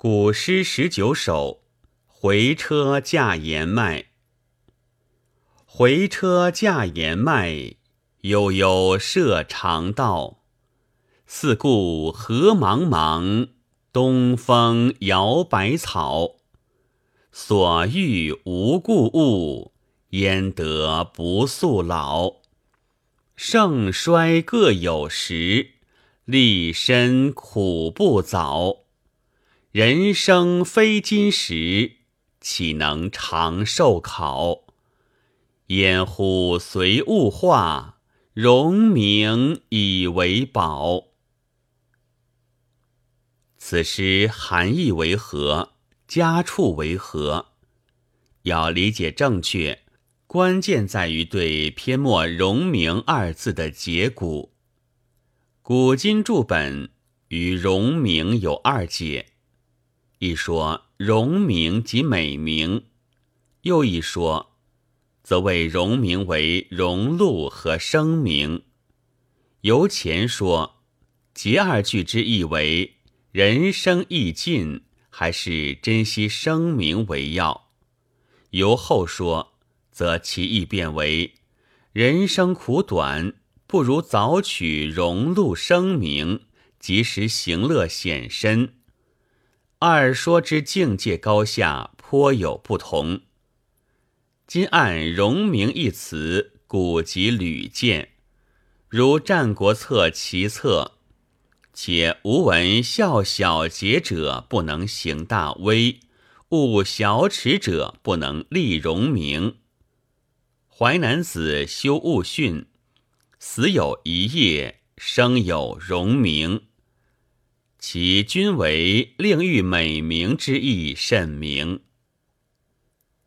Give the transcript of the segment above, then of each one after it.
古诗十九首，回车驾言迈。回车驾言迈，悠悠涉长道。四顾何茫茫，东风摇百草。所遇无故物，焉得不速老？盛衰各有时，立身苦不早。人生非金石，岂能长寿考？烟乎随物化，荣名以为宝。此诗含义为何？家处为何？要理解正确，关键在于对篇末“荣名”二字的解古。古今注本与“荣名”有二解。一说荣名即美名，又一说，则谓荣名为荣禄和声名。由前说，结二句之意为人生易尽，还是珍惜声名为要；由后说，则其意变为人生苦短，不如早取荣禄声名，及时行乐显身。二说之境界高下颇有不同。今按“荣名”一词，古籍屡见，如《战国策·齐策》，且吾闻效小节者不能行大威，务小耻者不能立荣名。《淮南子·修物训》，死有一夜，生有荣名。其均为令誉美名之意甚明。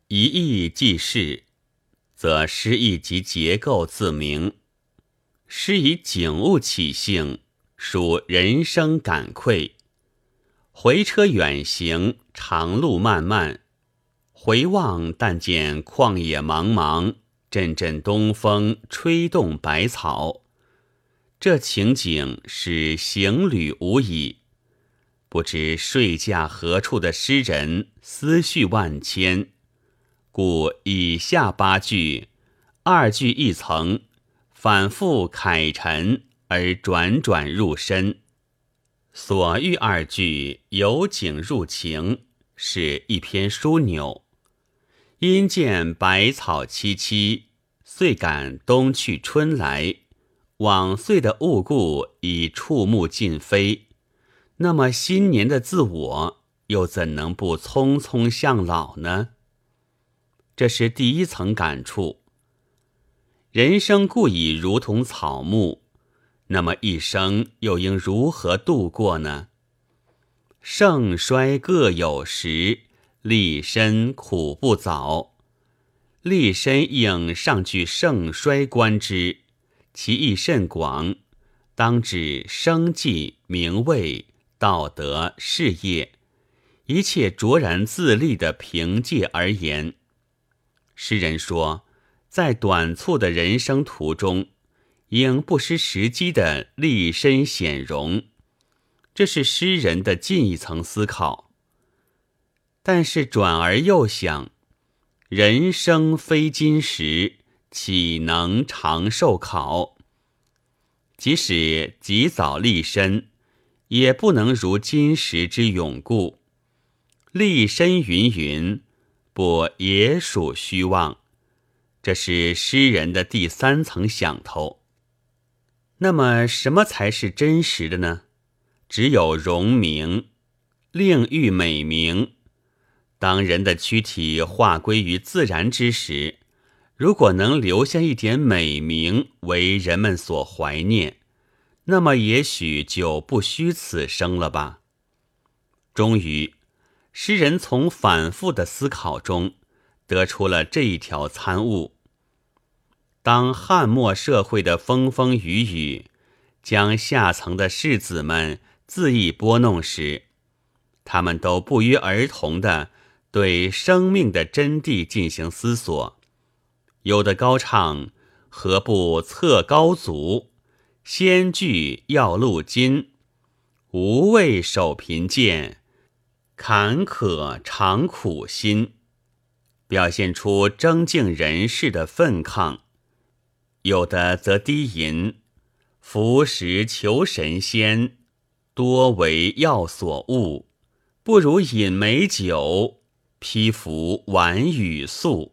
一意既是，则诗意及结构自明。诗以景物起兴，属人生感愧。回车远行，长路漫漫，回望但见旷野茫茫，阵阵东风吹动百草。这情景使行旅无已。不知睡驾何处的诗人思绪万千，故以下八句，二句一层，反复慨陈而转转入深。所遇二句由景入情，是一篇枢纽。因见百草萋萋，遂感冬去春来，往岁的物故已触目尽非。那么新年的自我又怎能不匆匆向老呢？这是第一层感触。人生故已如同草木，那么一生又应如何度过呢？盛衰各有时，立身苦不早。立身应上句盛衰观之，其意甚广，当指生计、名位。道德、事业，一切卓然自立的凭借而言，诗人说，在短促的人生途中，应不失时机的立身显荣，这是诗人的进一层思考。但是转而又想，人生非金石，岂能长寿考？即使及早立身。也不能如金石之永固，立身云云，不也属虚妄？这是诗人的第三层想头。那么，什么才是真实的呢？只有荣名，令欲美名。当人的躯体化归于自然之时，如果能留下一点美名，为人们所怀念。那么也许就不虚此生了吧。终于，诗人从反复的思考中得出了这一条参悟：当汉末社会的风风雨雨将下层的士子们恣意拨弄时，他们都不约而同的对生命的真谛进行思索，有的高唱“何不测高足”。先具要路金，无畏守贫贱，坎坷常苦心，表现出征敬人世的愤抗；有的则低吟，服食求神仙，多为药所误，不如饮美酒，披服晚雨宿，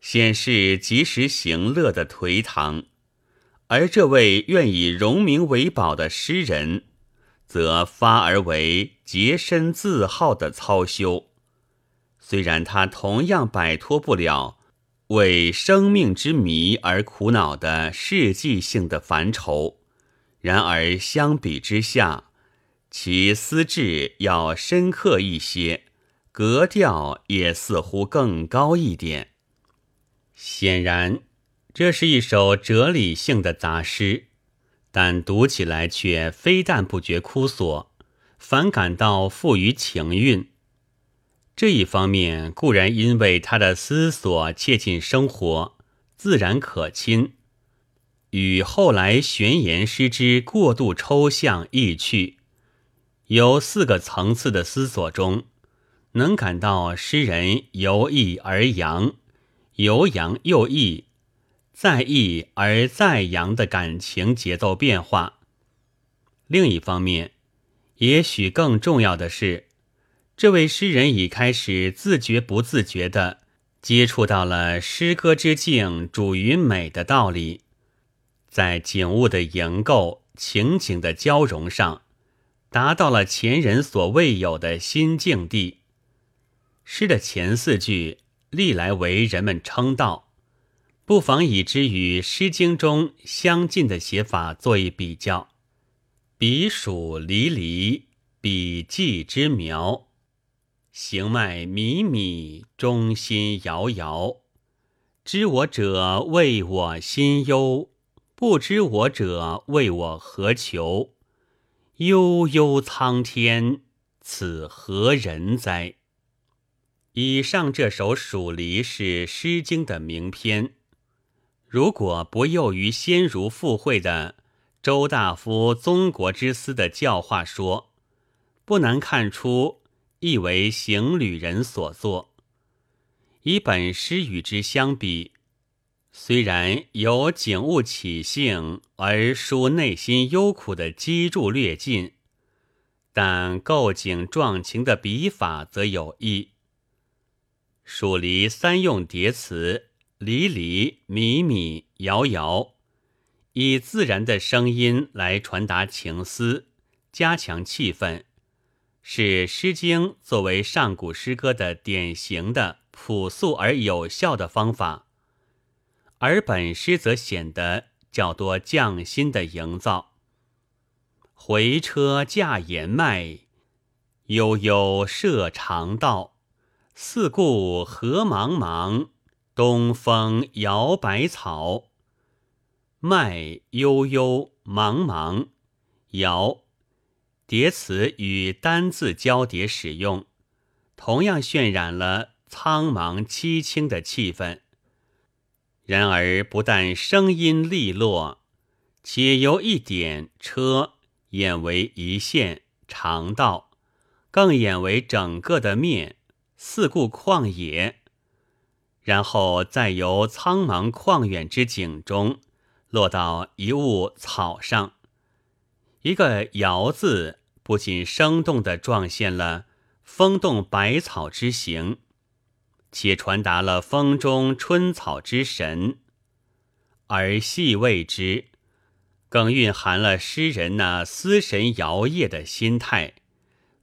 显示及时行乐的颓唐。而这位愿以荣名为宝的诗人，则发而为洁身自好的操修。虽然他同样摆脱不了为生命之谜而苦恼的世纪性的烦愁，然而相比之下，其思志要深刻一些，格调也似乎更高一点。显然。这是一首哲理性的杂诗，但读起来却非但不觉枯索，反感到富于情韵。这一方面固然因为他的思索切近生活，自然可亲，与后来玄言诗之过度抽象意趣，有四个层次的思索中，能感到诗人由抑而扬，由扬又抑。在抑而在扬的感情节奏变化。另一方面，也许更重要的是，这位诗人已开始自觉不自觉地接触到了诗歌之境主于美的道理，在景物的营构、情景的交融上，达到了前人所未有的新境地。诗的前四句历来为人们称道。不妨以之与《诗经》中相近的写法做一比较：“彼黍离离，彼稷之苗，行迈靡靡，中心摇摇。知我者谓我心忧，不知我者谓我何求。悠悠苍天，此何人哉？”以上这首《黍离》是《诗经》的名篇。如果不囿于先儒附会的周大夫宗国之思的教化说，不难看出亦为行旅人所作。以本诗与之相比，虽然有景物起兴而抒内心忧苦的机杼略尽，但构景壮情的笔法则有异。蜀离三用叠词。离离米米遥遥，以自然的声音来传达情思，加强气氛，是《诗经》作为上古诗歌的典型的朴素而有效的方法。而本诗则显得较多匠心的营造。回车驾言迈，悠悠涉长道，四顾何茫茫。东风摇百草，麦悠悠茫茫，摇叠词与单字交叠使用，同样渲染了苍茫凄清的气氛。然而，不但声音利落，且由一点车演为一线长道，更演为整个的面四顾旷野。然后再由苍茫旷远之景中落到一物草上，一个“摇”字不仅生动地状现了风动百草之形，且传达了风中春草之神；而细味之，更蕴含了诗人那思神摇曳的心态，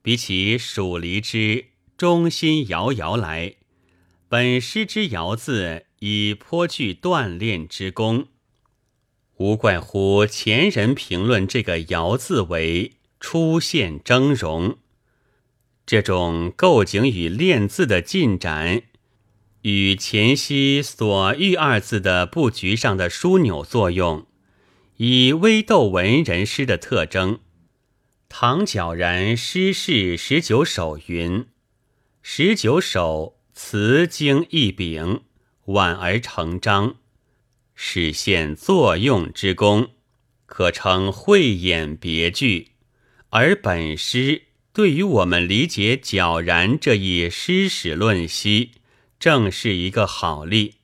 比起蜀离之中心摇摇来。本诗之“爻”字已颇具锻炼之功，无怪乎前人评论这个“爻”字为出现峥嵘。这种构景与练字的进展，与前夕所遇二字的布局上的枢纽作用，以微斗文人诗的特征。唐皎然诗事十九首云：“十九首。”词经一柄，婉而成章，实现作用之功，可称慧眼别具。而本诗对于我们理解皎然这一诗史论析，正是一个好例。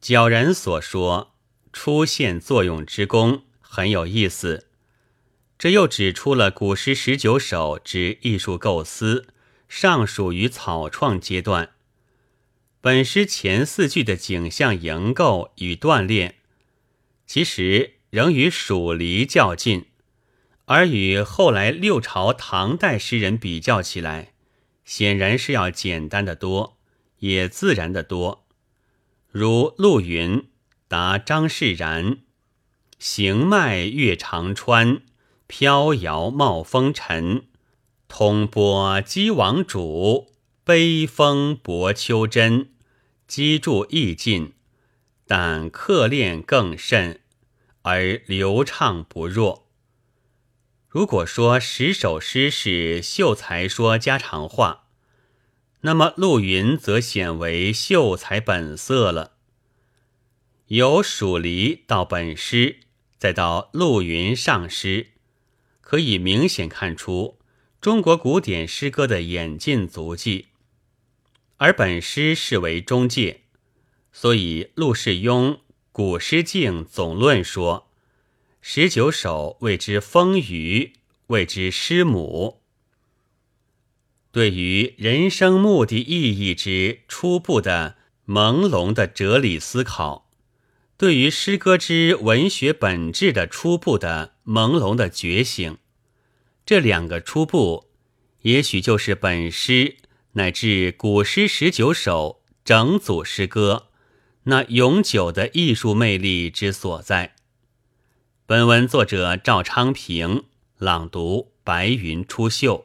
皎然所说出现作用之功很有意思，这又指出了古诗十九首之艺术构思尚属于草创阶段。本诗前四句的景象营构与锻炼，其实仍与蜀离较近，而与后来六朝唐代诗人比较起来，显然是要简单的多，也自然的多。如陆云答张释然：“行迈越长川，飘摇冒风尘。通波击王主，悲风薄秋真。”积注意尽，但刻练更甚，而流畅不弱。如果说十首诗是秀才说家常话，那么陆云则显为秀才本色了。由蜀离到本诗，再到陆云上诗，可以明显看出中国古典诗歌的演进足迹。而本诗视为中介，所以陆世庸《古诗境总论》说：“十九首谓之风雨，谓之诗母。”对于人生目的意义之初步的朦胧的哲理思考，对于诗歌之文学本质的初步的朦胧的觉醒，这两个初步，也许就是本诗。乃至古诗十九首整组诗歌，那永久的艺术魅力之所在。本文作者赵昌平朗读：白云出岫。